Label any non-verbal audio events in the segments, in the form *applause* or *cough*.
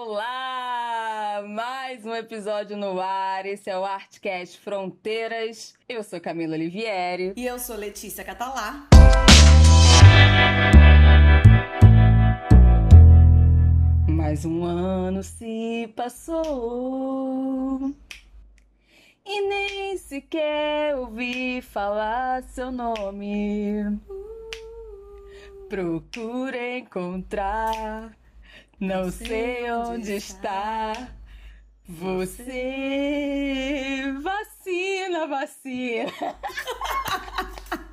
Olá! Mais um episódio no ar. Esse é o Artcast Fronteiras. Eu sou Camila Olivieri. E eu sou Letícia Catalá. Mais um ano se passou e nem sequer ouvi falar seu nome. Procura encontrar, não sei onde está. Você vacina, vacina.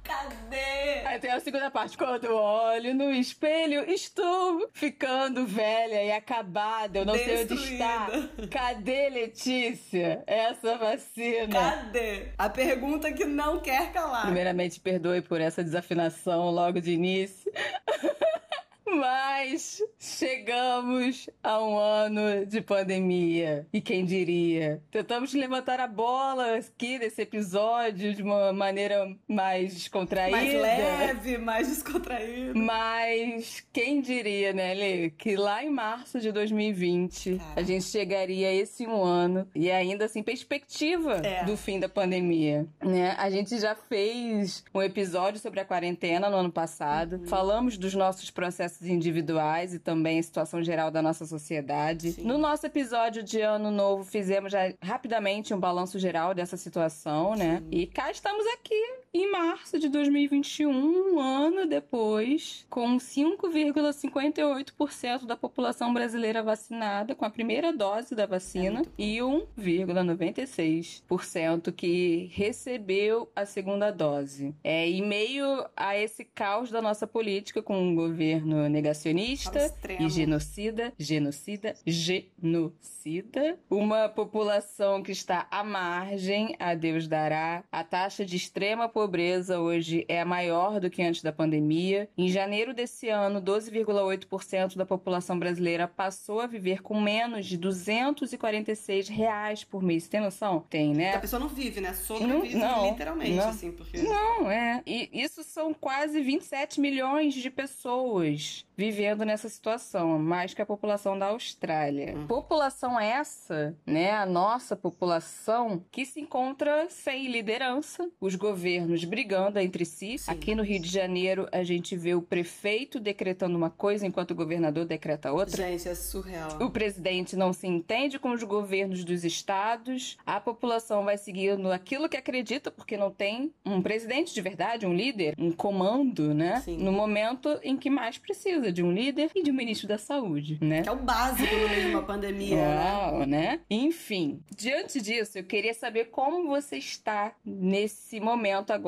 Cadê? Aí tem a segunda parte. Quando olho no espelho, estou ficando velha e acabada. Eu não sei onde está. Destruída. Cadê, Letícia? Essa vacina. Cadê? A pergunta que não quer calar. Primeiramente, perdoe por essa desafinação logo de início. *laughs* Mas chegamos a um ano de pandemia. E quem diria? Tentamos levantar a bola aqui desse episódio de uma maneira mais descontraída. Mais leve, mais descontraído. Mas quem diria, né, Lê, que lá em março de 2020 Cara. a gente chegaria a esse um ano e ainda assim perspectiva É. do fim da pandemia, né? A gente já fez um episódio sobre a quarentena no ano passado, Uhum. falamos dos nossos processos individuais e também a situação geral da nossa sociedade. Sim. No nosso episódio de ano novo fizemos já rapidamente um balanço geral dessa situação, né? Sim. E cá estamos aqui em março de 2021, um ano depois, com 5,58% da população brasileira vacinada com a primeira dose da É vacina bom. e 1,96% que recebeu a segunda dose. É, em meio a esse caos da nossa política com um governo negacionista e genocida, genocida, genocida, uma população que está à margem, a Deus dará. A taxa de extrema pobreza hoje é maior do que antes da pandemia. Em janeiro desse ano, 12,8% da população brasileira passou a viver com menos de 246 reais por mês. Você tem noção? Tem, né? A pessoa não vive, né? Sobrevive Não, literalmente, não. assim, porque. Não, é. E isso são quase 27 milhões de pessoas vivendo nessa situação, mais que a população da Austrália. Hum. População essa, né, a nossa população, que se encontra sem liderança, os governos brigando entre si. Sim. Aqui no Rio de Janeiro, a gente vê o prefeito decretando uma coisa enquanto o governador decreta outra. Gente, é surreal. O presidente não se entende com os governos dos estados, a população vai seguindo aquilo que acredita, porque não tem um presidente de verdade, um líder, um comando, né? Sim. No momento em que mais precisa de um líder e de um ministro da saúde, né? Que é o básico no meio de uma pandemia, né? Uau, né? Enfim, diante disso, eu queria saber como você está nesse momento agora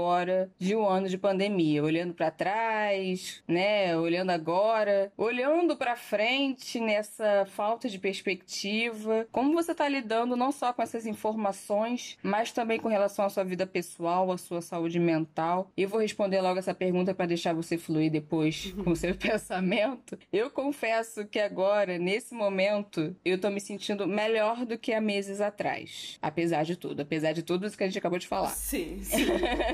de um ano de pandemia, olhando pra trás, né? Olhando agora, olhando pra frente nessa falta de perspectiva. Como você tá lidando não só com essas informações, mas também com relação à sua vida pessoal, à sua saúde mental? Eu vou responder logo essa pergunta pra deixar você fluir depois com o seu *laughs* pensamento. Eu confesso que agora, nesse momento, eu tô me sentindo melhor do que há meses atrás. Apesar de tudo, apesar de tudo isso que a gente acabou de falar. Sim, *laughs* sim.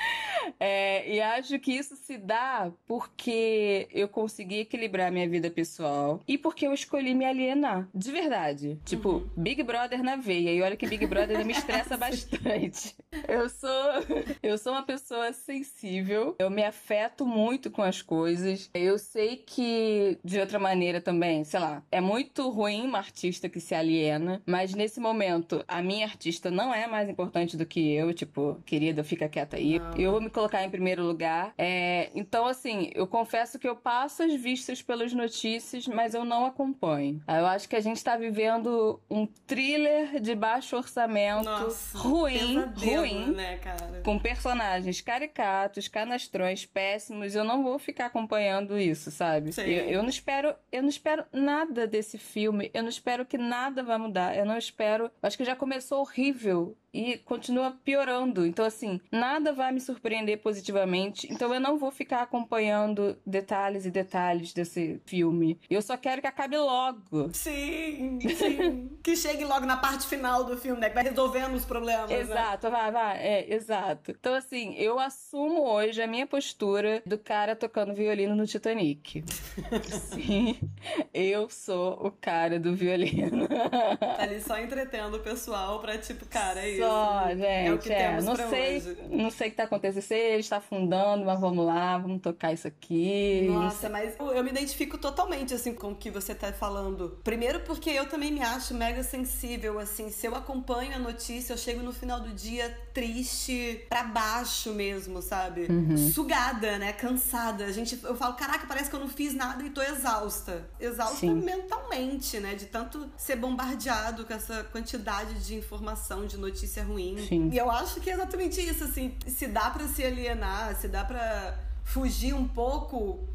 *laughs* É, e acho que isso se dá porque eu consegui equilibrar minha vida pessoal e porque eu escolhi me alienar. De verdade. Tipo, Uhum. Big Brother na veia. E olha que Big Brother me estressa *laughs* bastante. Eu sou, eu sou uma pessoa sensível. Eu me afeto muito com as coisas. Eu sei que, de outra maneira também, sei lá, é muito ruim uma artista que se aliena, mas nesse momento, a minha artista não é mais importante do que eu. Tipo, querida, fica quieta aí. Não. Eu vou me colocar em primeiro lugar. É, então, assim, eu confesso que eu passo as vistas pelas notícias, mas eu não acompanho. Eu acho que a gente tá vivendo um thriller de baixo orçamento, Nossa, ruim, pesadelo, ruim. né, cara? Com personagens caricatos, canastrões, péssimos, eu não vou ficar acompanhando isso, sabe? Eu, eu não espero, eu não espero nada desse filme, eu não espero que nada vá mudar, eu não espero. Acho que já começou horrível e continua piorando. Então, assim, nada vai me surpreender positivamente. Então, eu não vou ficar acompanhando detalhes e detalhes desse filme. Eu só quero que acabe logo. Sim, sim. *laughs* que chegue logo na parte final do filme, né? Que vai resolvendo os problemas. Né? Exato, né? vai, vai. É, exato. Então, assim, eu assumo hoje a minha postura do cara tocando violino no Titanic. *laughs* sim, eu sou o cara do violino. tá ali só entretendo o pessoal pra, tipo, cara, é só, gente. É o que é. temos não sei, hoje. Não sei o que tá acontecendo. Sei, ele está afundando, mas vamos lá, vamos tocar isso aqui. Nossa, mas eu me identifico totalmente, assim, com o que você tá falando. Primeiro porque eu também me acho mega sensível, assim. Se eu acompanho a notícia, eu chego no final do dia triste, pra baixo mesmo, sabe? Uhum. Sugada, né? Cansada. A gente, eu falo, caraca, parece que eu não fiz nada e tô exausta. Exausta Sim. mentalmente, né? De tanto ser bombardeado com essa quantidade de informação, de notícia ruim. Sim. E eu acho que é exatamente isso, assim. Se dá para se alienar, se dá para fugir um pouco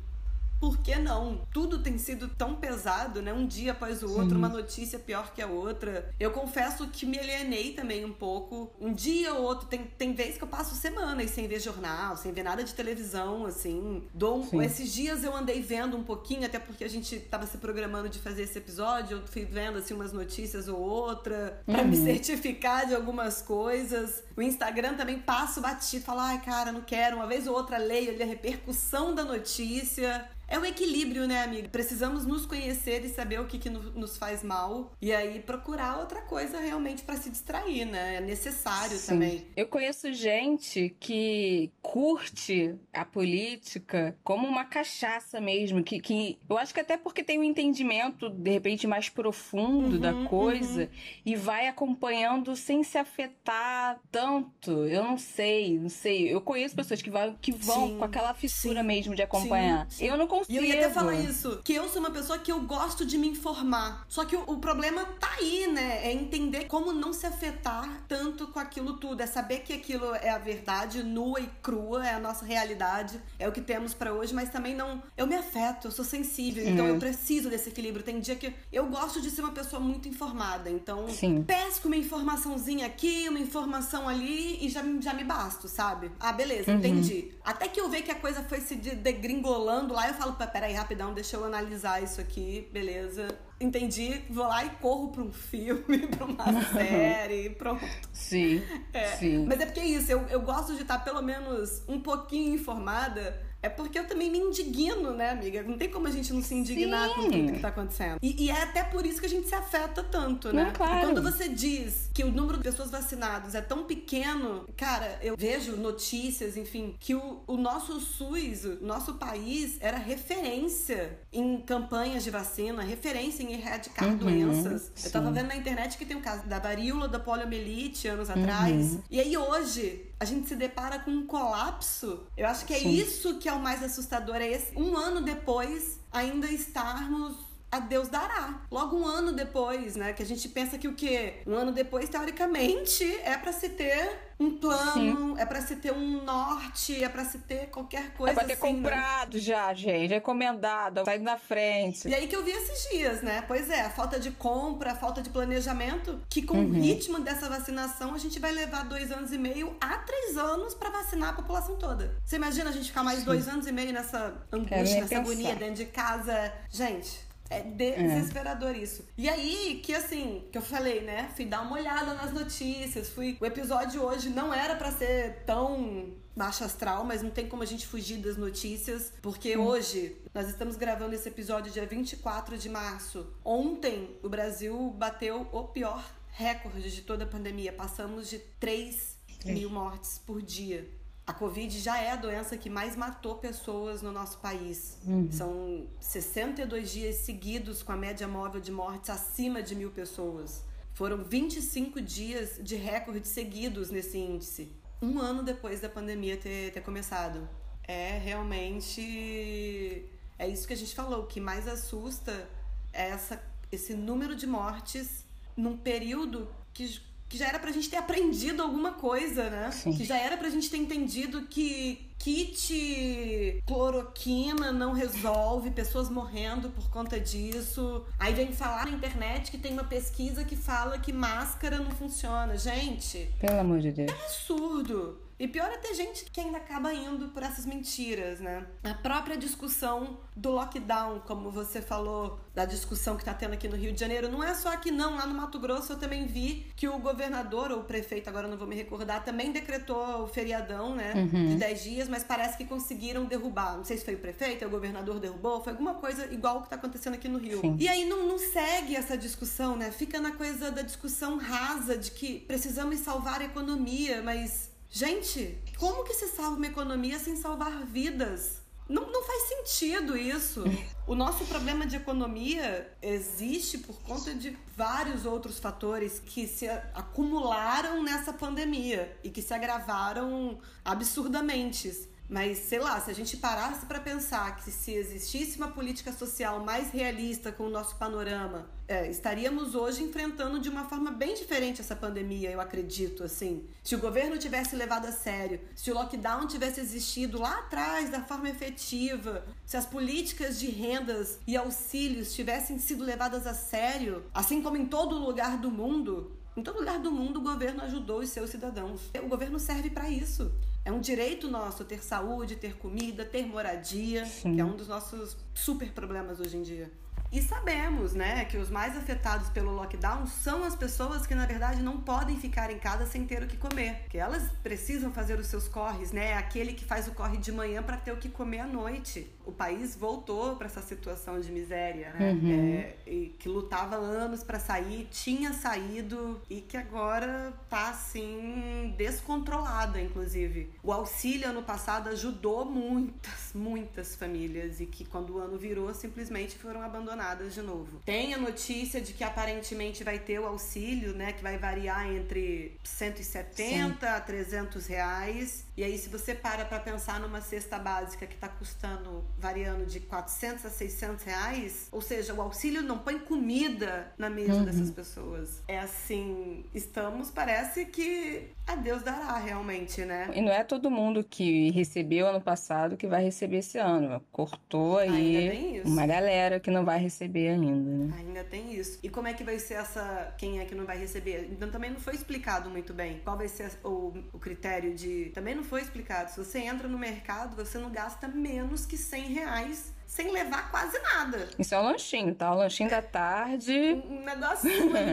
por que não? Tudo tem sido tão pesado, né? Um dia após o outro, Sim. uma notícia pior que a outra. Eu confesso que me alienei também um pouco. Um dia ou outro, tem, tem vezes que eu passo semanas sem ver jornal, sem ver nada de televisão, assim. Dou um, esses dias eu andei vendo um pouquinho, até porque a gente tava se programando de fazer esse episódio. Eu fui vendo, assim, umas notícias ou outra, para uhum. me certificar de algumas coisas. O Instagram também passo batido, falo, ai, cara, não quero. Uma vez ou outra leio ali a repercussão da notícia. É o equilíbrio, né, amiga? Precisamos nos conhecer e saber o que, que nos faz mal. E aí procurar outra coisa realmente para se distrair, né? É necessário Sim. também. Eu conheço gente que curte a política como uma cachaça mesmo. Que, que eu acho que até porque tem um entendimento, de repente, mais profundo uhum, da coisa uhum. e vai acompanhando sem se afetar tanto. Eu não sei, não sei. Eu conheço pessoas que, vai, que vão sim, com aquela fissura sim, mesmo de acompanhar. Sim, eu não consigo. E eu ia até falar isso, que eu sou uma pessoa que eu gosto de me informar. Só que o, o, problema tá aí, né? É entender como não se afetar tanto com aquilo tudo. É saber que aquilo é a verdade nua e crua, é a nossa realidade, é o que temos para hoje, mas também não. Eu me afeto, eu sou sensível, então eu preciso desse equilíbrio. Tem dia que eu gosto de ser uma pessoa muito informada, então Sim. pesco uma informaçãozinha aqui, uma informação ali e já, já me basto, sabe? Ah, beleza, uhum. entendi. Até que eu ver que a coisa foi se degringolando lá, eu falo falo, peraí, rapidão, deixa eu analisar isso aqui, beleza. Entendi, vou lá e corro pra um filme, *laughs* pra uma série, pronto. Sim, é. sim. Mas é porque é isso, eu, eu gosto de estar pelo menos um pouquinho informada é porque eu também me indigno, né, amiga? Não tem como a gente não se indignar Sim. com tudo que tá acontecendo. E, e, é até por isso que a gente se afeta tanto, né? Não, claro. Quando você diz que o número de pessoas vacinadas é tão pequeno, cara, eu vejo notícias, enfim, que o, o nosso SUS, o nosso país, era referência em campanhas de vacina, referência em erradicar uhum, doenças. Sim. Eu tava vendo na internet que tem o caso da varíola, da poliomielite anos uhum. atrás. E aí hoje, a gente se depara com um colapso. Eu acho que é Sim. isso que é o mais assustador. É esse, um ano depois, ainda estarmos a Deus dará. Logo um ano depois, né? Que a gente pensa que o quê? Um ano depois, teoricamente, é para se ter um plano, Sim. é para se ter um norte, é para se ter qualquer coisa. É pra ter assim, né? comprado né? já, gente, recomendado, sai na frente. E aí que eu vi esses dias, né? Pois é, a falta de compra, a falta de planejamento, que com uhum. o ritmo dessa vacinação a gente vai levar dois anos e meio a três anos para vacinar a população toda. Você imagina a gente ficar mais Sim. dois anos e meio nessa angústia, nessa agonia dentro de casa? Gente, é desesperador é. isso. E aí, que assim, que eu falei, né? Fui dar uma olhada nas notícias, fui. O episódio hoje não era para ser tão baixo astral, mas não tem como a gente fugir das notícias, porque hum. hoje nós estamos gravando esse episódio dia 24 de março. Ontem o Brasil bateu o pior recorde de toda a pandemia. Passamos de 3 mil mortes por dia. A Covid já é a doença que mais matou pessoas no nosso país. Uhum. São 62 dias seguidos com a média móvel de mortes acima de mil pessoas. Foram 25 dias de recordes seguidos nesse índice, um ano depois da pandemia ter, ter começado. É realmente. É isso que a gente falou. O que mais assusta é essa, esse número de mortes num período que que já era pra gente ter aprendido alguma coisa, né? Sim. Que já era pra gente ter entendido que, kit cloroquina não resolve, pessoas morrendo por conta disso. Aí vem falar na internet que tem uma pesquisa que fala que máscara não funciona. Gente, pelo amor de Deus. É absurdo. E pior é ter gente que ainda acaba indo por essas mentiras, né? A própria discussão do lockdown, como você falou, da discussão que tá tendo aqui no Rio de Janeiro, não é só aqui não, lá no Mato Grosso eu também vi que o governador ou o prefeito, agora não vou me recordar, também decretou o feriadão, né, uhum. de 10 dias, mas parece que conseguiram derrubar. Não sei se foi o prefeito, ou o governador derrubou, foi alguma coisa igual o que tá acontecendo aqui no Rio. Sim. E aí não, não segue essa discussão, né? Fica na coisa da discussão rasa de que precisamos salvar a economia, mas Gente, como que se salva uma economia sem salvar vidas? Não, não faz sentido isso. O nosso problema de economia existe por conta de vários outros fatores que se acumularam nessa pandemia e que se agravaram absurdamente. Mas, sei lá, se a gente parasse para pensar que se existisse uma política social mais realista com o nosso panorama, é, estaríamos hoje enfrentando de uma forma bem diferente essa pandemia, eu acredito, assim. Se o governo tivesse levado a sério, se o lockdown tivesse existido lá atrás da forma efetiva, se as políticas de rendas e auxílios tivessem sido levadas a sério, assim como em todo lugar do mundo, em todo lugar do mundo o governo ajudou os seus cidadãos. O governo serve para isso. É um direito nosso ter saúde, ter comida, ter moradia, Sim. que é um dos nossos super problemas hoje em dia. E sabemos, né, que os mais afetados pelo lockdown são as pessoas que na verdade não podem ficar em casa sem ter o que comer, que elas precisam fazer os seus corres, né? Aquele que faz o corre de manhã para ter o que comer à noite. O país voltou para essa situação de miséria, né? Uhum. É, e que lutava anos para sair, tinha saído e que agora tá assim descontrolada, inclusive. O auxílio ano passado ajudou muitas, muitas famílias e que quando o ano virou simplesmente foram abandonadas de novo. Tem a notícia de que aparentemente vai ter o auxílio, né? Que vai variar entre 170 Sim. a 300 reais. E aí, se você para para pensar numa cesta básica que está custando, variando de 400 a 600 reais, ou seja, o auxílio não põe comida na mesa uhum. dessas pessoas. É assim, estamos, parece que a Deus dará realmente, né? E não é todo mundo que recebeu ano passado que vai receber esse ano. Cortou aí uma galera que não vai receber ainda, né? Ainda tem isso. E como é que vai ser essa. Quem é que não vai receber? Então também não foi explicado muito bem. Qual vai ser o, o critério de. Também não foi explicado. Se você entra no mercado, você não gasta menos que 100 reais sem levar quase nada. Isso é um lanchinho, tá? O lanchinho da tarde. Um, negócio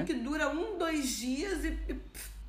que dura um, dois dias e, e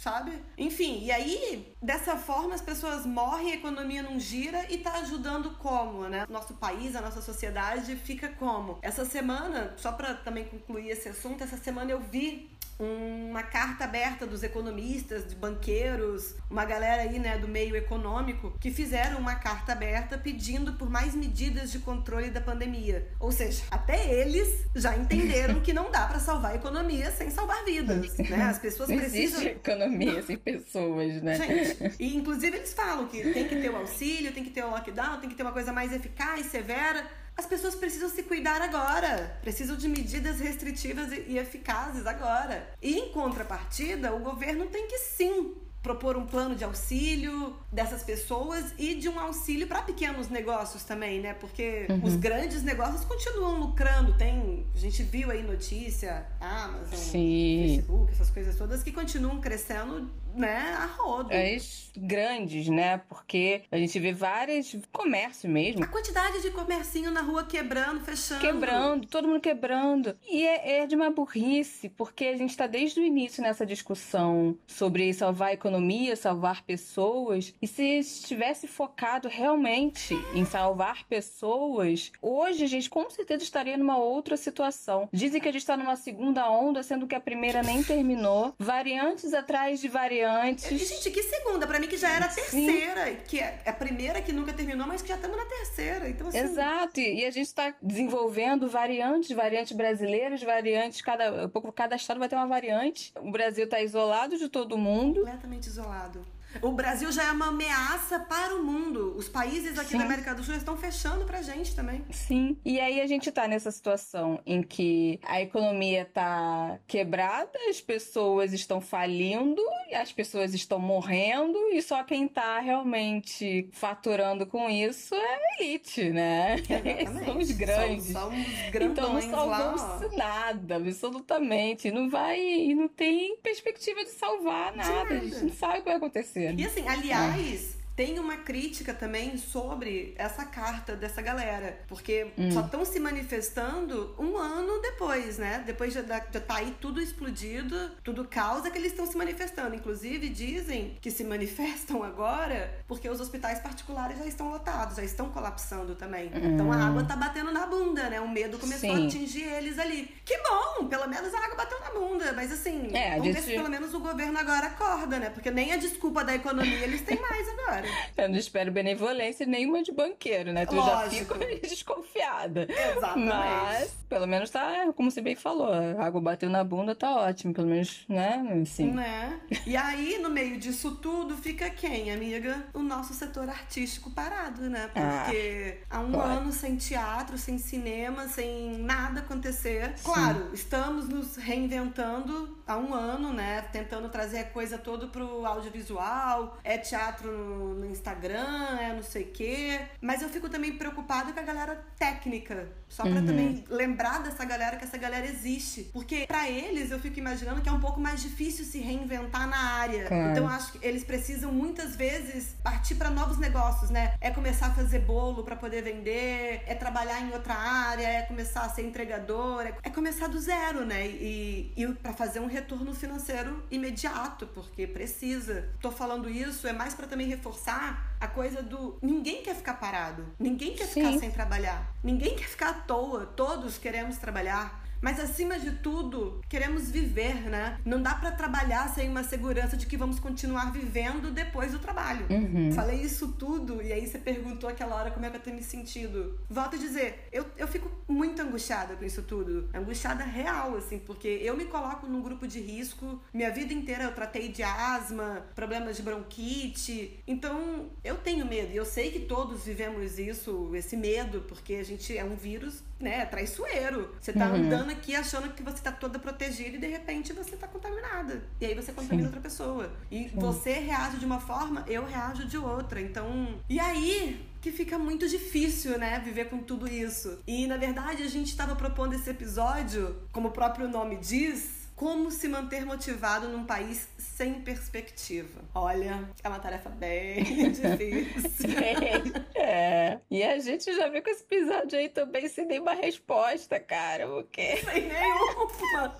sabe? Enfim, e aí, dessa forma, as pessoas morrem, a economia não gira e tá ajudando como, né? Nosso país, a nossa sociedade fica como? Essa semana, só para também concluir esse assunto, essa semana eu vi uma carta aberta dos economistas, de banqueiros, uma galera aí, né, do meio econômico, que fizeram uma carta aberta pedindo por mais medidas de controle da pandemia. Ou seja, até eles já entenderam que não dá para salvar a economia sem salvar vidas, né? As pessoas não precisam existe economia sem pessoas, né? Gente, e inclusive eles falam que tem que ter o auxílio, tem que ter o lockdown, tem que ter uma coisa mais eficaz, severa as pessoas precisam se cuidar agora, precisam de medidas restritivas e eficazes agora. E em contrapartida, o governo tem que sim propor um plano de auxílio dessas pessoas e de um auxílio para pequenos negócios também, né? Porque uhum. os grandes negócios continuam lucrando. Tem, a gente viu aí notícia, Amazon, Sim. Facebook, essas coisas todas que continuam crescendo né, a rodo. As grandes, né? Porque a gente vê vários comércio mesmo. A quantidade de comercinho na rua quebrando, fechando. Quebrando, todo mundo quebrando. E é, é de uma burrice, porque a gente está desde o início nessa discussão sobre salvar a economia, salvar pessoas. E se estivesse focado realmente em salvar pessoas, hoje a gente com certeza estaria numa outra situação. Dizem que a gente está numa segunda onda, sendo que a primeira nem terminou. Variantes atrás de variantes variantes. Gente, que segunda? Pra mim que já era a terceira. Sim. Que é a primeira que nunca terminou, mas que já estamos na terceira. Então, assim... Exato. E a gente está desenvolvendo variantes, variantes brasileiras, variantes, cada cada estado vai ter uma variante. O Brasil está isolado de todo mundo. Completamente isolado. O Brasil já é uma ameaça para o mundo. Os países aqui Sim. da América do Sul estão fechando pra gente também. Sim. E aí a gente tá nessa situação em que a economia tá quebrada, as pessoas estão falindo, as pessoas estão morrendo e só quem tá realmente faturando com isso é a elite, né? *laughs* São os grandes. São, são então não salvou nada, absolutamente. Não vai e não tem perspectiva de salvar nada. nada. A gente não sabe o que vai acontecer. E assim, aliás, tem uma crítica também sobre essa carta dessa galera, porque hum. só estão se manifestando um ano depois, né? Depois de estar tá aí tudo explodido, tudo causa que eles estão se manifestando. Inclusive, dizem que se manifestam *laughs* agora porque os hospitais particulares já estão lotados, já estão colapsando também. Hum. Então a água tá batendo na bunda, né? O medo começou Sim. a atingir eles ali. Que bom! Pelo menos a água bateu na bunda. Mas assim, é, vamos gente... ver se pelo menos o governo agora acorda, né? Porque nem a desculpa da economia eles têm mais agora. Eu não espero benevolência nenhuma de banqueiro, né? Tu Lógico. já fica *laughs* desconfiada. Exatamente. Mas, pelo menos tá, como você bem falou, a água bateu na bunda, tá ótimo. Pelo menos, né? Assim. Né? E aí, no meio disso tudo, fica quem, amiga? O nosso setor artístico parado, né? Ah, Porque ah, há um claro. ano sem teatro, sem cinema, sem nada acontecer. Sim. Claro, estamos nos reinventando há um ano, né? Tentando trazer a coisa toda pro audiovisual. É teatro no, no Instagram, é não sei o quê. Mas eu fico também preocupada com a galera técnica. Só pra uhum. também lembrar dessa galera que essa galera existe. Porque para eles eu fico imaginando que é um pouco mais difícil se reinventar na área. Claro. Então acho que eles precisam muitas vezes partir para novos negócios, né? É começar a fazer bolo para poder vender, é trabalhar em outra área, é começar a ser entregador, é, é começar do zero, né? E, e para fazer um retorno financeiro imediato, porque precisa. Tô falando isso é mais para também reforçar a coisa do ninguém quer ficar parado, ninguém quer Sim. ficar sem trabalhar, ninguém quer ficar à toa, todos queremos trabalhar. Mas acima de tudo, queremos viver, né? Não dá para trabalhar sem uma segurança de que vamos continuar vivendo depois do trabalho. Uhum. Falei isso tudo e aí você perguntou aquela hora como é que eu tenho me sentido. Volto a dizer, eu, eu fico muito angustiada com isso tudo. Angustiada real, assim, porque eu me coloco num grupo de risco. Minha vida inteira eu tratei de asma, problemas de bronquite. Então, eu tenho medo. E eu sei que todos vivemos isso, esse medo, porque a gente é um vírus, né, traiçoeiro. Você tá uhum. andando aqui achando que você tá toda protegida e de repente você tá contaminada. E aí você contamina Sim. outra pessoa. E Sim. você reage de uma forma, eu reajo de outra. Então. E aí, que fica muito difícil, né, viver com tudo isso. E na verdade a gente estava propondo esse episódio, como o próprio nome diz, como se manter motivado num país sem perspectiva? Olha, é uma tarefa bem *laughs* difícil. *laughs* é. E a gente já viu com esse episódio aí também sem nenhuma resposta, cara. O quê? Sem nenhuma.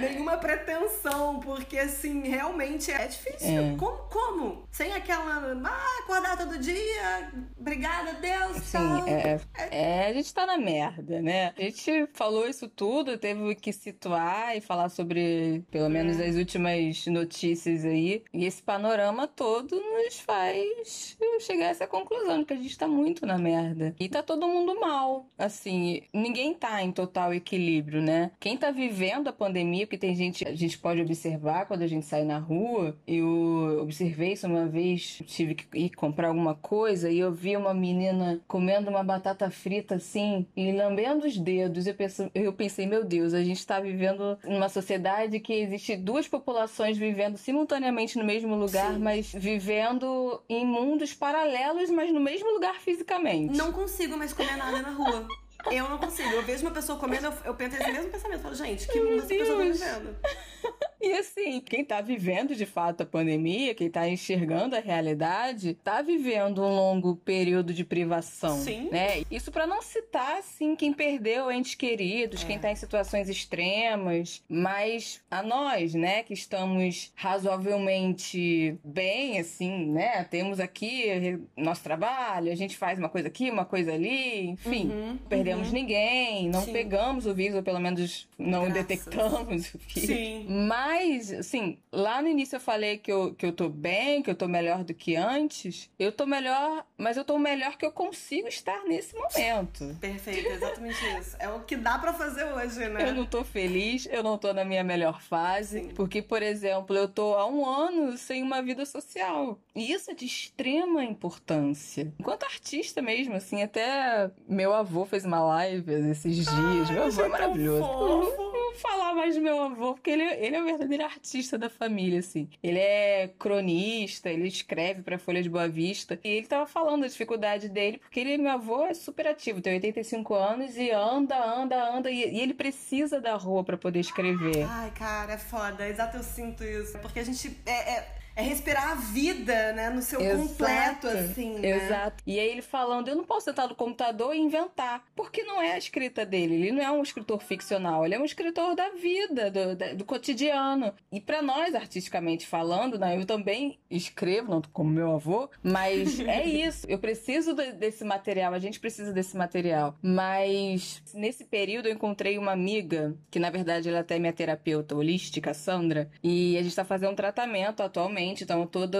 nenhuma pretensão, porque assim, realmente é difícil. É. Como, como? Sem aquela, ah, acordar todo dia, obrigada, Deus, Sim, é, é, a gente tá na merda, né? A gente falou isso tudo, teve que situar e falar sobre, pelo menos, é. as últimas notícias aí. E esse panorama todo nos faz chegar a essa conclusão de que a gente tá muito na merda. E tá todo mundo mal. Assim, ninguém tá em total equilíbrio, né? Quem tá vivendo a pandemia, que tem gente, a gente pode observar quando a gente sai na rua. Eu observei isso uma vez, tive que ir comprar alguma coisa e eu vi uma menina comendo uma batata frita assim e lambendo os dedos. Eu, penso, eu pensei, meu Deus, a gente tá vivendo sociedade que existe duas populações vivendo simultaneamente no mesmo lugar, Sim. mas vivendo em mundos paralelos, mas no mesmo lugar fisicamente. Não consigo mais comer nada na rua. Eu não consigo. Eu vejo uma pessoa comendo, eu, eu penso esse mesmo pensamento. Eu falo, gente, que mundo essa pessoa tá vivendo? E assim, quem tá vivendo de fato a pandemia, quem tá enxergando a realidade, tá vivendo um longo período de privação. Sim. Né? Isso para não citar, assim, quem perdeu entes queridos, é. quem tá em situações extremas, mas a nós, né, que estamos razoavelmente bem, assim, né, temos aqui nosso trabalho, a gente faz uma coisa aqui, uma coisa ali, enfim, uhum, perdemos uhum. ninguém, não Sim. pegamos o vírus, ou pelo menos não Graças. detectamos o vírus. Sim. Mas Mas, assim, lá no início eu falei que eu, que eu tô bem, que eu tô melhor do que antes. Eu tô melhor, mas eu tô melhor que eu consigo estar nesse momento. Perfeito, exatamente isso. É o que dá para fazer hoje, né? Eu não tô feliz, eu não tô na minha melhor fase. Sim. Porque, por exemplo, eu tô há um ano sem uma vida social. E isso é de extrema importância. Enquanto artista mesmo, assim, até meu avô fez uma live esses dias. Ai, meu avô é maravilhoso. Não vou falar mais do meu avô, porque ele, ele é o verdadeiro artista da família, assim. Ele é cronista, ele escreve pra Folha de Boa Vista. E ele tava falando da dificuldade dele, porque ele, meu avô, é super ativo, tem 85 anos e anda, anda, anda. E, e ele precisa da rua para poder escrever. Ai, cara, é foda. Exato, eu sinto isso. Porque a gente. é, é é respirar a vida, né? No seu Exato. completo, assim, né? Exato. E aí ele falando, eu não posso sentar no computador e inventar. Porque não é a escrita dele. Ele não é um escritor ficcional. Ele é um escritor da vida, do, do cotidiano. E para nós, artisticamente falando, né? Eu também escrevo, não como meu avô, mas *laughs* é isso. Eu preciso desse material. A gente precisa desse material. Mas nesse período eu encontrei uma amiga, que na verdade ela é até minha terapeuta holística, Sandra. E a gente tá fazendo um tratamento atualmente então todo,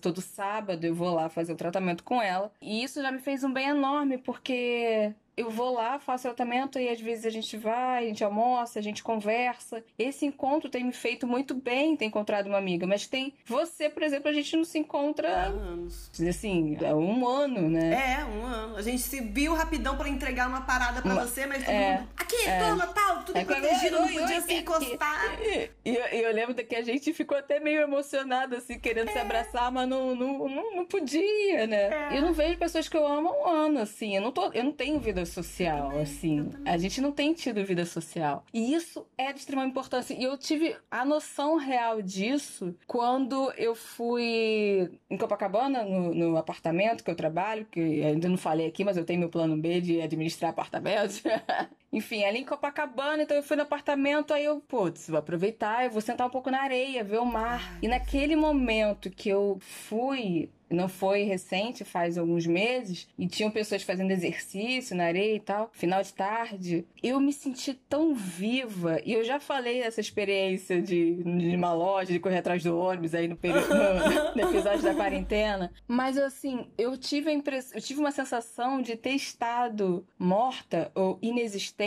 todo sábado eu vou lá fazer o tratamento com ela. E isso já me fez um bem enorme, porque eu vou lá, faço tratamento e às vezes a gente vai, a gente almoça, a gente conversa. Esse encontro tem me feito muito bem ter encontrado uma amiga, mas tem você, por exemplo, a gente não se encontra há anos. Assim, há um ano, né? É, um ano. A gente se viu rapidão para entregar uma parada para você, mas todo é, mundo. Aqui, é, toma, tal, tudo é, protegido, não podia oi, se encostar. *laughs* E, e, eu lembro que a gente ficou até meio emocionada, assim, querendo é. se abraçar, mas não, não, não, não podia, né? É. Eu não vejo pessoas que eu amo há um ano, assim. Eu não, tô, eu não tenho vida social, também, assim. A gente não tem tido vida social. E isso é de extrema importância. E eu tive a noção real disso quando eu fui em Copacabana, no, no apartamento que eu trabalho, que ainda não falei aqui, mas eu tenho meu plano B de administrar apartamentos. *laughs* Enfim, ali em Copacabana, então eu fui no apartamento, aí eu, putz, vou aproveitar, eu vou sentar um pouco na areia, ver o mar. E naquele momento que eu fui não foi recente, faz alguns meses, e tinham pessoas fazendo exercício na areia e tal, final de tarde. Eu me senti tão viva, e eu já falei dessa experiência de, de uma loja, de correr atrás do ônibus aí no, período, *laughs* no, no episódio da quarentena, mas assim, eu tive a eu tive uma sensação de ter estado morta ou inexistente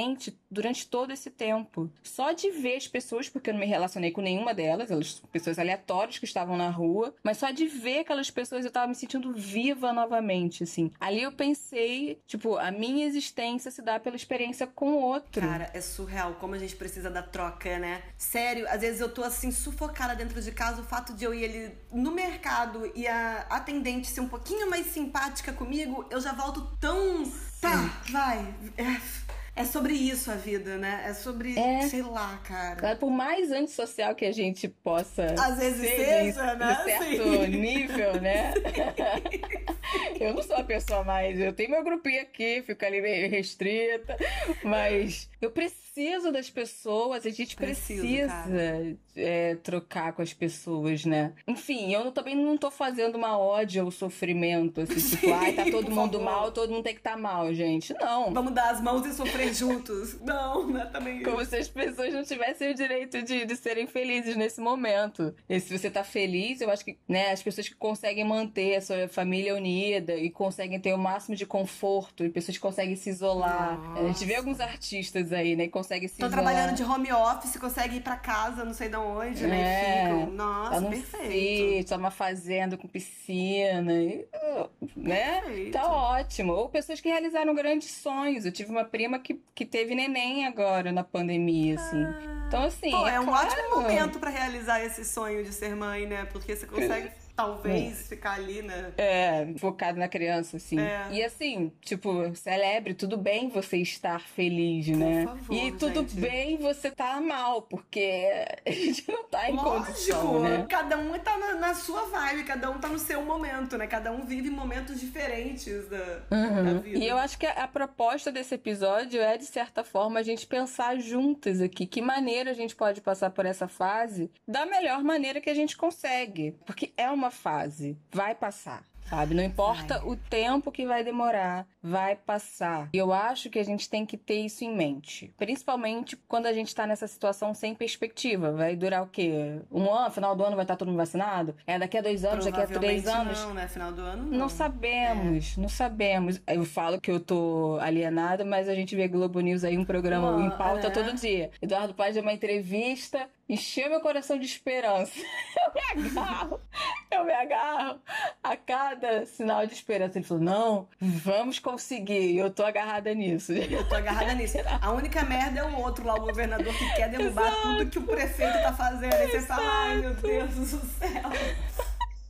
durante todo esse tempo. Só de ver as pessoas, porque eu não me relacionei com nenhuma delas, elas pessoas aleatórias que estavam na rua, mas só de ver aquelas pessoas eu tava me sentindo viva novamente, assim. Ali eu pensei, tipo, a minha existência se dá pela experiência com o outro. Cara, é surreal como a gente precisa da troca, né? Sério, às vezes eu tô assim sufocada dentro de casa, o fato de eu ir ali no mercado e a atendente ser um pouquinho mais simpática comigo, eu já volto tão Tá, vai. É é sobre isso a vida, né? É sobre, é. sei lá, cara. Por mais antissocial que a gente possa. Às vezes ser, seja, né? De certo Sim. nível, né? eu não sou a pessoa mais. Eu tenho meu grupinho aqui, fico ali meio restrita, mas eu preciso das pessoas, a gente Preciso, precisa é, trocar com as pessoas, né? Enfim, eu também não tô fazendo uma ódio ao sofrimento, assim, Sim, *laughs* tipo, ai, tá todo mundo favor. mal, todo mundo tem que estar tá mal, gente. Não. Vamos dar as mãos e sofrer juntos. *laughs* Não, não é também isso. Como se as pessoas não tivessem o direito de, de serem felizes nesse momento. E se você tá feliz, eu acho que, né, as pessoas que conseguem manter a sua família unida e conseguem ter o máximo de conforto, e pessoas que conseguem se isolar. Nossa. A gente vê alguns artistas aí, né, que conseguem se isolar. trabalhando de home office, conseguem ir pra casa, não sei de onde, né, é, ficam. Nossa, tá perfeito. Sítio, tá uma fazenda com piscina, e, né? Perfeito. Tá ótimo. Ou pessoas que realizaram grandes sonhos. Eu tive uma prima que, que teve neném agora na pandemia, assim. Ah. Então, assim. Pô, é, é um claro. ótimo momento para realizar esse sonho de ser mãe, né? Porque você consegue talvez é. ficar ali, né? É, focado na criança, assim. É. E assim, tipo, celebre, tudo bem você estar feliz, né? Por favor, e tudo gente. bem você estar tá mal, porque *laughs* a gente não tá em Lógico, condição, né? Cada um tá na, na, sua vibe, cada um tá no seu momento, né? Cada um vive momentos diferentes da, uhum. da vida. E eu acho que a, a proposta desse episódio é, de certa forma, a gente pensar juntas aqui que maneira a gente pode passar por essa fase da melhor maneira que a gente consegue. Porque é uma uma fase, vai passar. sabe? Não importa vai. o tempo que vai demorar, vai passar. E eu acho que a gente tem que ter isso em mente. Principalmente quando a gente tá nessa situação sem perspectiva. Vai durar o quê? Um ano? Final do ano vai estar todo mundo vacinado? É daqui a dois anos, daqui a três anos? Não, né? Final do ano não. Não sabemos, é. não sabemos. Eu falo que eu tô alienada, mas a gente vê Globo News aí, um programa em pauta é. todo dia. Eduardo Paz deu uma entrevista encheu meu coração de esperança. *laughs* Eu me agarro, eu me agarro a cada sinal de esperança. Ele falou: não, vamos conseguir. E eu tô agarrada nisso. Eu tô agarrada nisso. A única merda é o outro lá, o governador, que quer derrubar Exato. tudo que o prefeito tá fazendo. Aí você fala: ai meu Deus do céu.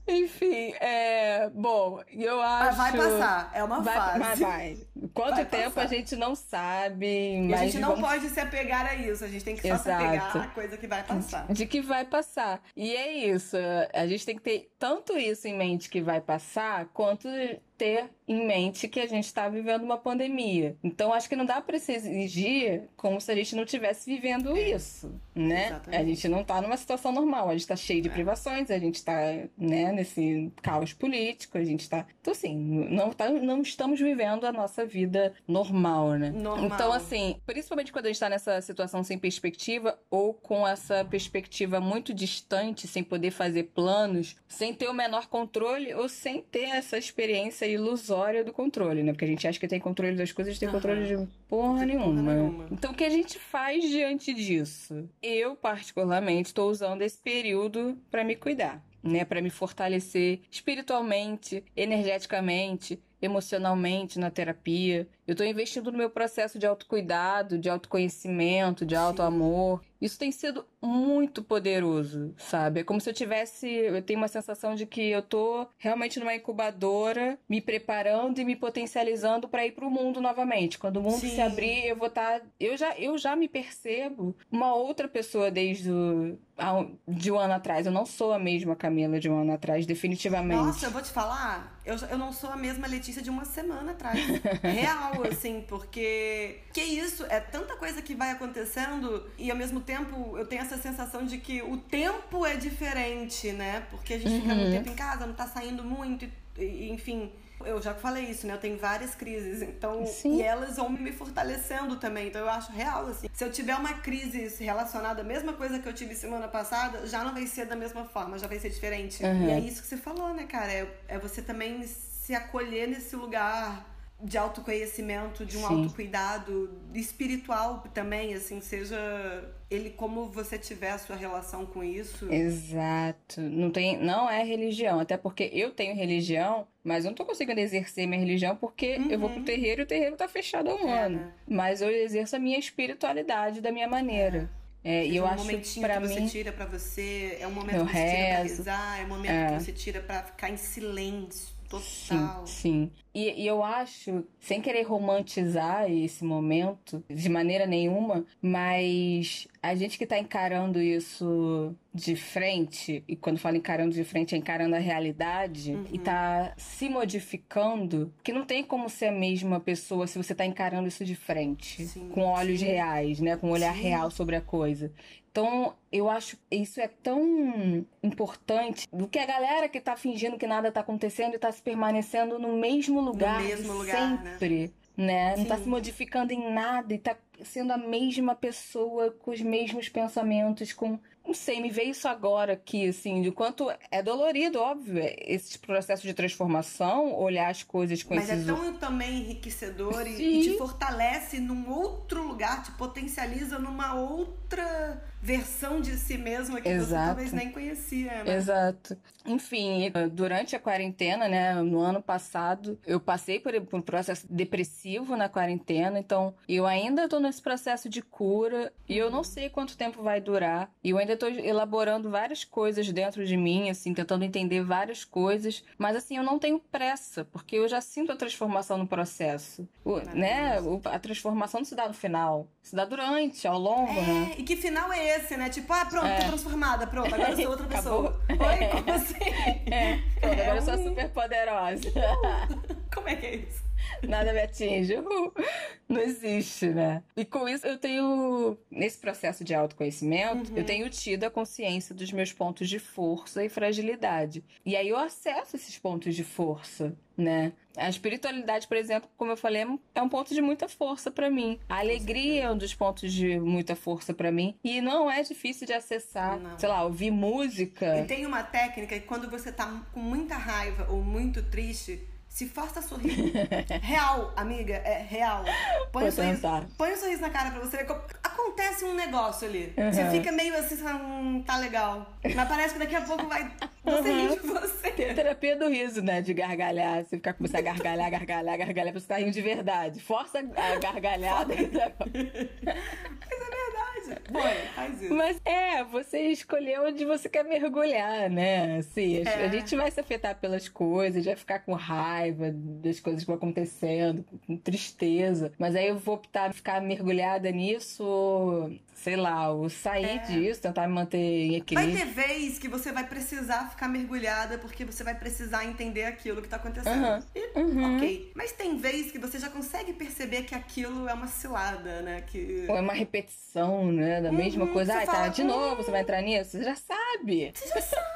Enfim, é. Bom, eu acho. Mas vai passar, é uma vai, fase. Mas vai. Quanto vai tempo passar. a gente não sabe. E a gente não vamos... pode se apegar a isso, a gente tem que só Exato. se apegar à coisa que vai passar. De que vai passar. E é isso, a gente tem que ter tanto isso em mente que vai passar, quanto ter em mente que a gente está vivendo uma pandemia. Então acho que não dá para se exigir como se a gente não estivesse vivendo é. isso, né? Exatamente. A gente não está numa situação normal, a gente está cheio de é. privações, a gente está, né, nesse caos político, a gente está, então assim, não tá, não estamos vivendo a nossa vida normal, né? Normal. Então assim, principalmente quando a gente está nessa situação sem perspectiva ou com essa perspectiva muito distante, sem poder fazer planos, sem ter o menor controle ou sem ter essa experiência ilusória do controle, né? Porque a gente acha que tem controle das coisas, tem uhum. controle de porra nenhuma. nenhuma. Então, o que a gente faz diante disso? Eu, particularmente, estou usando esse período para me cuidar, né? Para me fortalecer espiritualmente, energeticamente, emocionalmente na terapia. Eu estou investindo no meu processo de autocuidado, de autoconhecimento, de autoamor. Isso tem sido muito poderoso, sabe? É como se eu tivesse. Eu tenho uma sensação de que eu tô realmente numa incubadora, me preparando e me potencializando para ir pro mundo novamente. Quando o mundo Sim. se abrir, eu vou estar. Tá... Eu, já, eu já me percebo uma outra pessoa desde o... de um ano atrás. Eu não sou a mesma Camila de um ano atrás, definitivamente. Nossa, eu vou te falar, eu, eu não sou a mesma Letícia de uma semana atrás. *laughs* Real, assim, porque. Que isso? É tanta coisa que vai acontecendo e ao mesmo tempo eu tenho essa sensação de que o tempo é diferente, né? Porque a gente uhum. fica muito tempo em casa, não tá saindo muito, e, enfim. Eu já falei isso, né? Eu tenho várias crises, então Sim. e elas vão me fortalecendo também. Então eu acho real assim. Se eu tiver uma crise relacionada à mesma coisa que eu tive semana passada, já não vai ser da mesma forma, já vai ser diferente. Uhum. E é isso que você falou, né, cara? É, é você também se acolher nesse lugar de autoconhecimento, de um Sim. autocuidado espiritual também, assim, seja ele como você tiver a sua relação com isso. Exato. Não tem, não é religião, até porque eu tenho religião, mas eu não tô conseguindo exercer minha religião porque uhum. eu vou pro uhum. terreiro e o terreiro tá fechado há um é, ano. Mas eu exerço a minha espiritualidade da minha maneira. É. É, e eu um acho que para mim você tira para você, é um momento que você rezo, tira pra rezar, é um momento é. que você tira para ficar em silêncio Total. Sim, sim. E, e, eu acho, sem querer romantizar esse momento de maneira nenhuma, mas a gente que tá encarando isso de frente, e quando falo encarando de frente, é encarando a realidade, uhum. e tá se modificando, que não tem como ser a mesma pessoa se você tá encarando isso de frente, sim, com olhos sim. reais, né? Com um olhar sim. real sobre a coisa. Então, eu acho isso é tão importante do que a galera que tá fingindo que nada tá acontecendo e tá se permanecendo no mesmo lugar, no mesmo lugar sempre. Né? né? Não tá se modificando em nada e tá sendo a mesma pessoa com os mesmos pensamentos, com não sei, me veio isso agora aqui, assim, de quanto é dolorido, óbvio, esse processo de transformação, olhar as coisas com Mas esses... Mas é tão também enriquecedor e, e, te fortalece num outro lugar, te potencializa numa outra versão de si mesma que Exato. você talvez nem conhecia, né? Exato. Enfim, durante a quarentena, né, no ano passado, eu passei por, um processo depressivo na quarentena, então eu ainda tô nesse processo de cura e eu não sei quanto tempo vai durar. E eu ainda tô elaborando várias coisas dentro de mim, assim, tentando entender várias coisas, mas assim, eu não tenho pressa, porque eu já sinto a transformação no processo. O, né? A transformação não se dá no final, se dá durante, ao longo, é, né? E que final é esse, né? Tipo, ah, pronto, é. tô transformada, pronto, agora eu sou outra *laughs* pessoa. Oi, como assim? *laughs* É. Pronto, agora é eu sou super poderosa. como é que é isso? *laughs* Nada me atinge. Não existe, né? E com isso eu tenho, nesse processo de autoconhecimento, uhum. eu tenho tido a consciência dos meus pontos de força e fragilidade. E aí eu acesso esses pontos de força né? A espiritualidade, por exemplo, como eu falei, é um ponto de muita força para mim. A alegria é um dos pontos de muita força para mim e não é difícil de acessar. Não. Sei lá, ouvir música. E tem uma técnica que quando você tá com muita raiva ou muito triste, se força a sorrir. *laughs* real, amiga, é real. Põe, um sorriso, põe um sorriso na cara pra você ver. Acontece um negócio ali. Uhum. Você fica meio assim, hum, tá legal. Mas parece que daqui a pouco vai. Você uhum. rir de você. Tem terapia do riso, né? De gargalhar. Você ficar começar a gargalhar, gargalhar, gargalhar, pra você tá rindo de verdade. Força a gargalhada. *laughs* Mas é Põe, faz isso. Mas é, você escolheu onde você quer mergulhar, né? Assim, é. a gente vai se afetar pelas coisas, vai ficar com raiva das coisas que vão acontecendo, com tristeza. Mas aí eu vou optar ficar mergulhada nisso sei lá, o sair é. disso, tentar me manter em equilíbrio. Vai ter vez que você vai precisar ficar mergulhada porque você vai precisar entender aquilo que tá acontecendo. Uhum. E, uhum. ok. Mas tem vez que você já consegue perceber que aquilo é uma cilada, né? Que... Ou é uma repetição, né? Da uhum. mesma coisa. Ah, tá, de novo, você vai entrar nisso? Você já sabe. Você já sabe.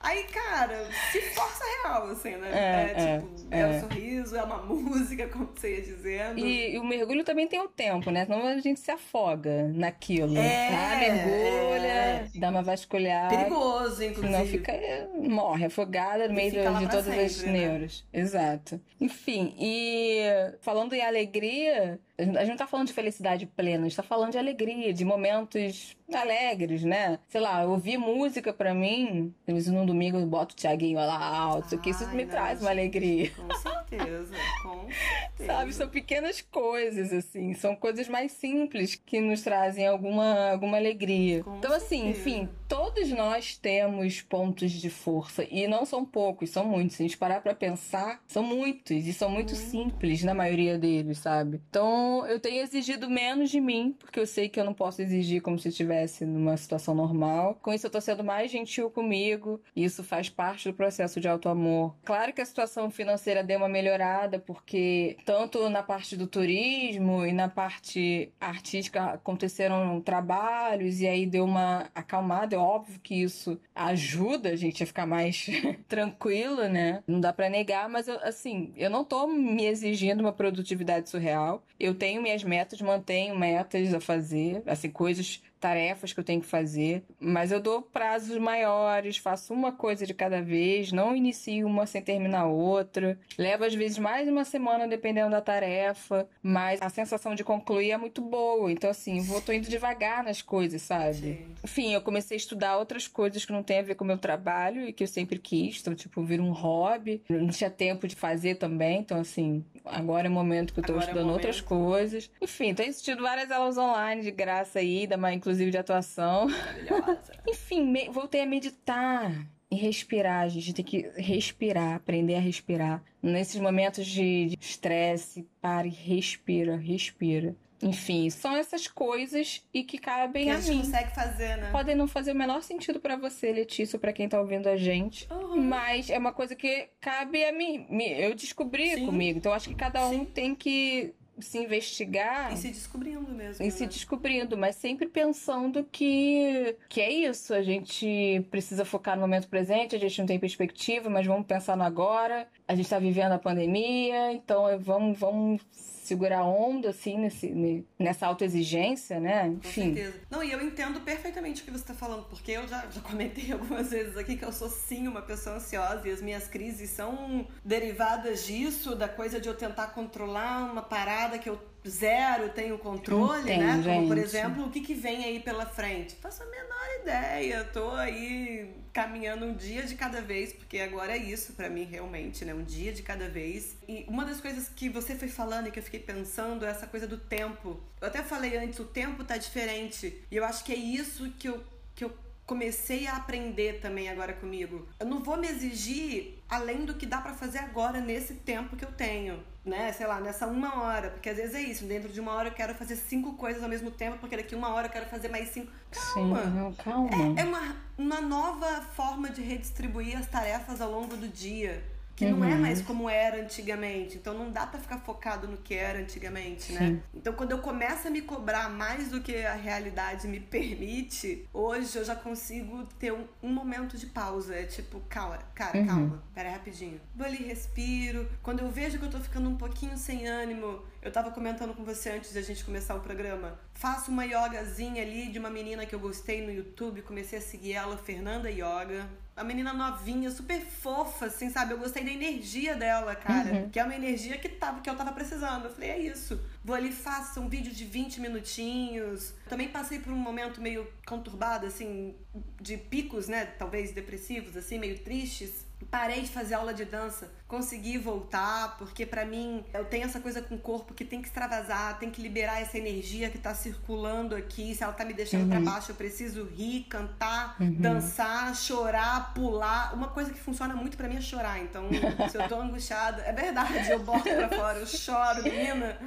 Aí, cara, se força real, assim, né? É, é tipo, é, é um sorriso, é uma *laughs* música, como você ia dizendo. E, e, o mergulho também tem o tempo, né? Senão a gente se afoga naquilo. É, tá? Mergulha, é. dá uma vasculhada. Perigoso, inclusive. Senão fica, morre afogada no meio de, de todas sempre, as né? neuras. Exato. Enfim, e falando em alegria, a gente não tá falando de felicidade plena, a gente tá falando de alegria, de momentos alegres, né? Sei lá, ouvir música pra mim, às vezes num domingo eu boto o Thiaguinho lá alto, que isso me não, traz uma alegria. Com *laughs* certeza, com certeza. Sabe, são pequenas coisas, assim, são coisas mais simples que nos trazem alguma, alguma alegria. Com então, assim, certeza. enfim, todos nós temos pontos de força, e não são poucos, são muitos. Se a gente parar pra pensar, são muitos, e são muito simples na maioria deles, sabe? Então, eu tenho exigido menos de mim, porque eu sei que eu não posso exigir como se estivesse numa situação normal. Com isso, eu tô sendo mais gentil comigo. Isso faz parte do processo de auto-amor. Claro que a situação financeira deu uma melhorada, porque tanto na parte do turismo e na parte artística aconteceram trabalhos e aí deu uma acalmada. É óbvio que isso ajuda a gente a ficar mais *laughs* tranquilo, né? Não dá para negar, mas eu, assim, eu não tô me exigindo uma produtividade surreal. Eu tenho minhas metas, mantenho metas a fazer, coisas tarefas que eu tenho que fazer, mas eu dou prazos maiores, faço uma coisa de cada vez, não inicio uma sem terminar outra. Levo às vezes mais de uma semana dependendo da tarefa, mas a sensação de concluir é muito boa. Então assim, vou tô indo devagar nas coisas, sabe? Sim. Enfim, eu comecei a estudar outras coisas que não tem a ver com o meu trabalho e que eu sempre quis, então tipo, vir um hobby. Não tinha tempo de fazer também, então assim, agora é o momento que eu tô agora é estudando é outras coisas. Enfim, tenho assistido várias aulas online de graça aí, da inclusive inclusive de atuação. *laughs* Enfim, me, voltei a meditar e respirar. A gente tem que respirar, aprender a respirar. Nesses momentos de estresse, pare, respira, respira. Enfim, são essas coisas e que cabem que a, a gente mim. consegue fazer, né? Podem não fazer o menor sentido para você, Letícia, para quem tá ouvindo a gente. Uhum. Mas é uma coisa que cabe a mim. Eu descobri Sim. comigo. Então acho que cada um Sim. tem que se investigar. E se descobrindo mesmo. E né? se descobrindo, mas sempre pensando que, que é isso. A gente precisa focar no momento presente, a gente não tem perspectiva, mas vamos pensar no agora. A gente está vivendo a pandemia, então vamos, vamos segurar a onda, assim, nesse, nessa autoexigência, né? Enfim. Com certeza. Não, e eu entendo perfeitamente o que você está falando, porque eu já, já comentei *laughs* algumas vezes aqui que eu sou sim uma pessoa ansiosa e as minhas crises são derivadas disso, da coisa de eu tentar controlar uma parada que eu zero tenho controle, Entendo, né? Como, gente. por exemplo, o que, que vem aí pela frente? Faço a menor ideia. Tô aí caminhando um dia de cada vez, porque agora é isso para mim realmente, né? Um dia de cada vez. E uma das coisas que você foi falando e que eu fiquei pensando é essa coisa do tempo. Eu até falei antes, o tempo tá diferente. E eu acho que é isso que eu, que eu comecei a aprender também agora comigo. Eu não vou me exigir além do que dá para fazer agora nesse tempo que eu tenho, né? Sei lá, nessa uma hora, porque às vezes é isso. Dentro de uma hora eu quero fazer cinco coisas ao mesmo tempo, porque daqui uma hora eu quero fazer mais cinco. Calma. Sim, não, calma. É, é uma, uma nova forma de redistribuir as tarefas ao longo do dia. Que uhum. não é uhum. mais como era antigamente. Então não dá para ficar focado no que era antigamente, né? Sim. Então quando eu começo a me cobrar mais do que a realidade me *laughs* permite, hoje eu já consigo ter um, um momento de pausa. É tipo, calma, cara, uhum. calma, pera aí rapidinho. Vou ali, respiro. Quando eu vejo que eu tô ficando um pouquinho sem ânimo, eu tava comentando com você antes da gente começar o programa. Faço uma yogazinha ali de uma menina que eu gostei no YouTube, comecei a seguir ela, Fernanda Yoga a menina novinha, super fofa, assim, sabe? Eu gostei da energia dela, cara. Uhum. Que é uma energia que, tava, que eu tava precisando. Eu falei, é isso. Vou ali, faço um vídeo de 20 minutinhos. Também passei por um momento meio conturbado, assim, de picos, né? Talvez depressivos, assim, meio tristes parei de fazer aula de dança, consegui voltar, porque para mim eu tenho essa coisa com o corpo que tem que extravasar, tem que liberar essa energia que tá circulando aqui. Se ela tá me deixando uhum. para baixo, eu preciso rir, cantar, uhum. dançar, chorar, pular. Uma coisa que funciona muito para mim é chorar. Então, se eu tô *laughs* angustiada, é verdade, eu boto pra fora, eu choro, menina.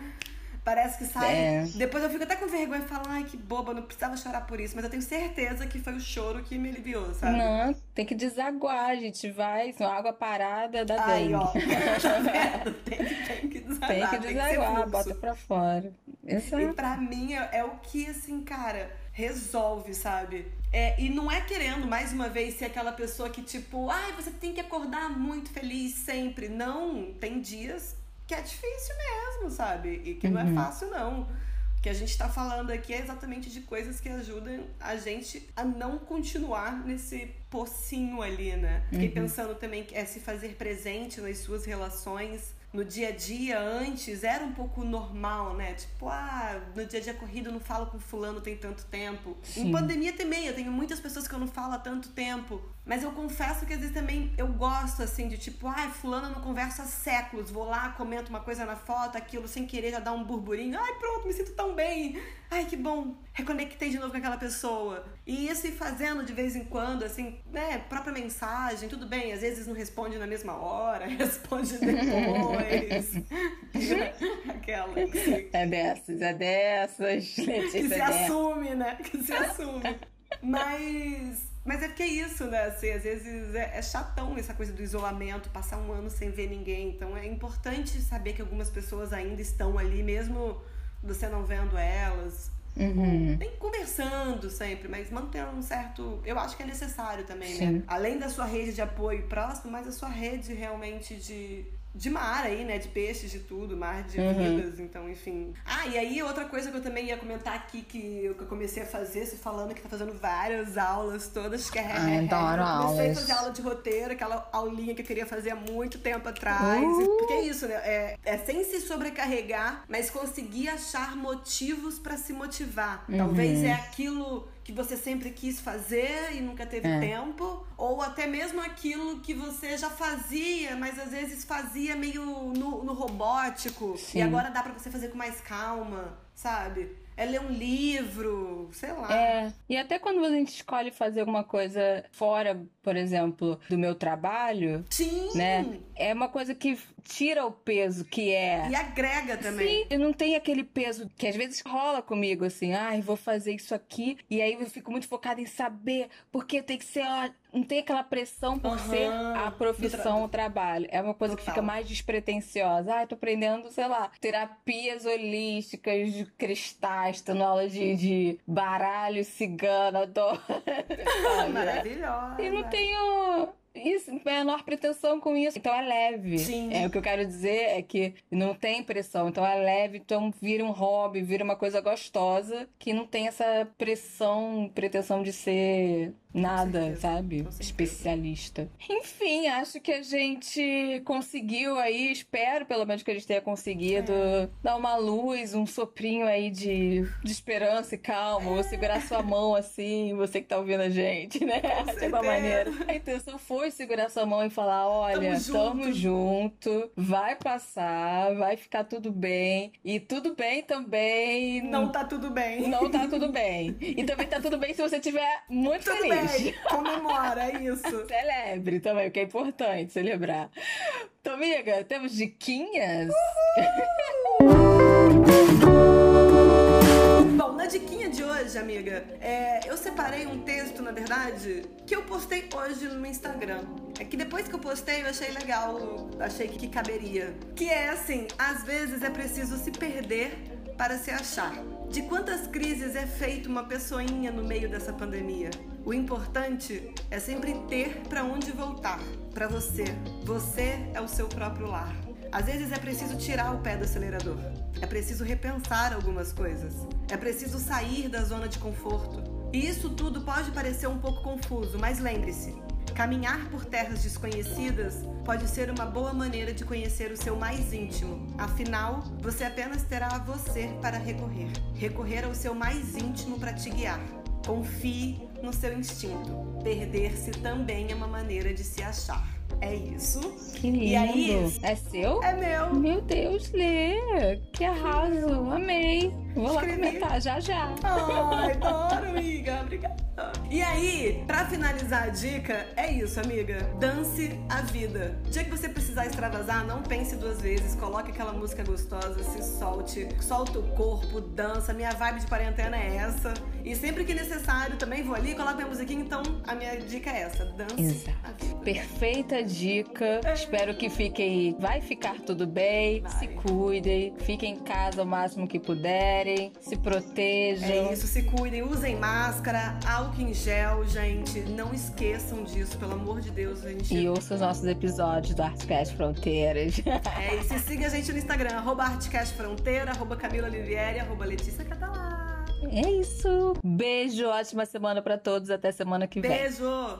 Parece que sai. É. Depois eu fico até com vergonha e falo, ai, que boba, não precisava chorar por isso. Mas eu tenho certeza que foi o choro que me aliviou, sabe? Não, tem que desaguar, a gente vai. Água parada da dengue. Ai, ó. *laughs* tem, tem que desaguar. Tem que desaguar, que bota pra fora. Exato. E pra mim é, é o que, assim, cara, resolve, sabe? É, e não é querendo, mais uma vez, ser aquela pessoa que, tipo, ai, você tem que acordar muito feliz sempre. Não, tem dias que é difícil mesmo, sabe? E que uhum. não é uhum. fácil, não. O que a gente está falando aqui é exatamente de coisas que ajudam a gente a não continuar nesse pocinho ali, né? Fiquei uhum. pensando também que é se fazer presente nas suas relações no dia a dia antes era um pouco normal, né? Tipo, ah, no dia a dia corrido eu não falo com fulano tem tanto tempo. Sim. Em pandemia também, eu tenho muitas pessoas que eu não falo há tanto tempo. Mas eu confesso que às vezes também eu gosto, assim, de tipo, ai, fulano não conversa há séculos. Vou lá, comento uma coisa na foto, aquilo sem querer já dá um burburinho. Ai, pronto, me sinto tão bem. Ai, que bom. Reconectei de novo com aquela pessoa. E isso ir fazendo de vez em quando, assim, né, própria mensagem, tudo bem. Às vezes não responde na mesma hora, *laughs* responde depois. *laughs* aquela. Que... É dessas, é dessas. que se é assume, né? Que se assume. *laughs* Mas mas é porque é isso, né? Assim, às vezes é, é, chatão essa coisa do isolamento, passar um ano sem ver ninguém. Então é importante saber que algumas pessoas ainda estão ali, mesmo você não vendo elas. Uhum. Nem conversando sempre, mas mantendo um certo. Eu acho que é necessário também, né? Sim. né? Além da sua rede de apoio próximo, mas a sua rede realmente de de mar aí, né? De peixes, de tudo, mar de uhum. vidas, então, enfim. Ah, e aí outra coisa que eu também ia comentar aqui, que eu comecei a fazer, se falando que tá fazendo várias aulas todas, que é Ai, adoro eu comecei aulas. a fazer aula de roteiro, aquela aulinha que eu queria fazer há muito tempo atrás. Uh. Porque é isso, né? É, é sem se sobrecarregar, mas conseguir achar motivos para se motivar. Uhum. Talvez é aquilo que você sempre quis fazer e nunca teve é. tempo, ou até mesmo aquilo que você já fazia, mas às vezes fazia meio no, no robótico Sim. e agora dá para você fazer com mais calma, sabe? É ler um livro, sei lá. É, e até quando a gente escolhe fazer alguma coisa fora, por exemplo, do meu trabalho. Sim! Né? É uma coisa que tira o peso que é. E agrega também. Sim, e não tem aquele peso que às vezes rola comigo, assim, ai, ah, vou fazer isso aqui. E aí eu fico muito focada em saber, porque tem que ser, ó, não tem aquela pressão por uhum. ser a profissão, o trabalho. É uma coisa Total. que fica mais despretensiosa. Ah, tô aprendendo, sei lá, terapias holísticas de cristais, tô na aula de, de baralho cigano, adoro. *laughs* Maravilhosa. E não tenho isso, menor pretensão com isso. Então é leve. Sim. É o que eu quero dizer é que não tem pressão. Então é leve, então vira um hobby, vira uma coisa gostosa que não tem essa pressão, pretensão de ser nada, sabe? Especialista. Enfim, acho que a gente conseguiu aí, espero pelo menos que a gente tenha conseguido é. dar uma luz, um soprinho aí de, de esperança e calma. Vou segurar sua mão assim, você que tá ouvindo a gente, né? De alguma maneira. A intenção foi segurar sua mão e falar: olha, tamo junto. tamo junto, vai passar, vai ficar tudo bem. E tudo bem também. Não tá tudo bem. Não tá tudo bem. E também tá tudo bem se você estiver muito tudo feliz. Bem *laughs* comemora, é isso. *laughs* Celebre também, o que é importante celebrar. Então, amiga, temos diquinhas? Bom, na diquinha de hoje, amiga, é, eu separei um texto, na verdade, que eu postei hoje no meu Instagram. É que depois que eu postei, eu achei legal, achei que caberia. Que é assim, às vezes é preciso se perder para se achar. De quantas crises é feita uma pessoinha no meio dessa pandemia? O importante é sempre ter para onde voltar. Para você. Você é o seu próprio lar. Às vezes é preciso tirar o pé do acelerador. É preciso repensar algumas coisas. É preciso sair da zona de conforto. E isso tudo pode parecer um pouco confuso, mas lembre-se: caminhar por terras desconhecidas pode ser uma boa maneira de conhecer o seu mais íntimo. Afinal, você apenas terá a você para recorrer. Recorrer ao seu mais íntimo para te guiar. Confie no seu instinto. Perder-se também é uma maneira de se achar. É isso. Que lindo. E aí, é seu? É meu. Meu Deus, Lê. Que arraso. Amei. Vou lá Escrevi. comentar já já. Ai, adoro, amiga. Obrigada. E aí, pra finalizar a dica, é isso, amiga. Dance a vida. Dia que você precisar extravasar, não pense duas vezes. Coloque aquela música gostosa, se solte, solta o corpo, dança. Minha vibe de quarentena é essa. E sempre que necessário, também vou ali, coloco minha musiquinha. Então, a minha dica é essa. Dance Exato. a vida. Perfeita dica. Espero que fiquem. Vai ficar tudo bem. Vai. Se cuidem. Fiquem em casa o máximo que puderem. Se protejam. É isso, se cuidem, usem máscara, álcool em gel, gente. Não esqueçam disso, pelo amor de Deus, gente. E ouça os nossos episódios do Artcast Fronteiras. É isso, e siga a gente no Instagram, arroba Artcast Fronteira, arroba Camila Olivieri, arroba Letícia Catalá. É isso. Beijo, ótima semana para todos. Até semana que vem. Beijo!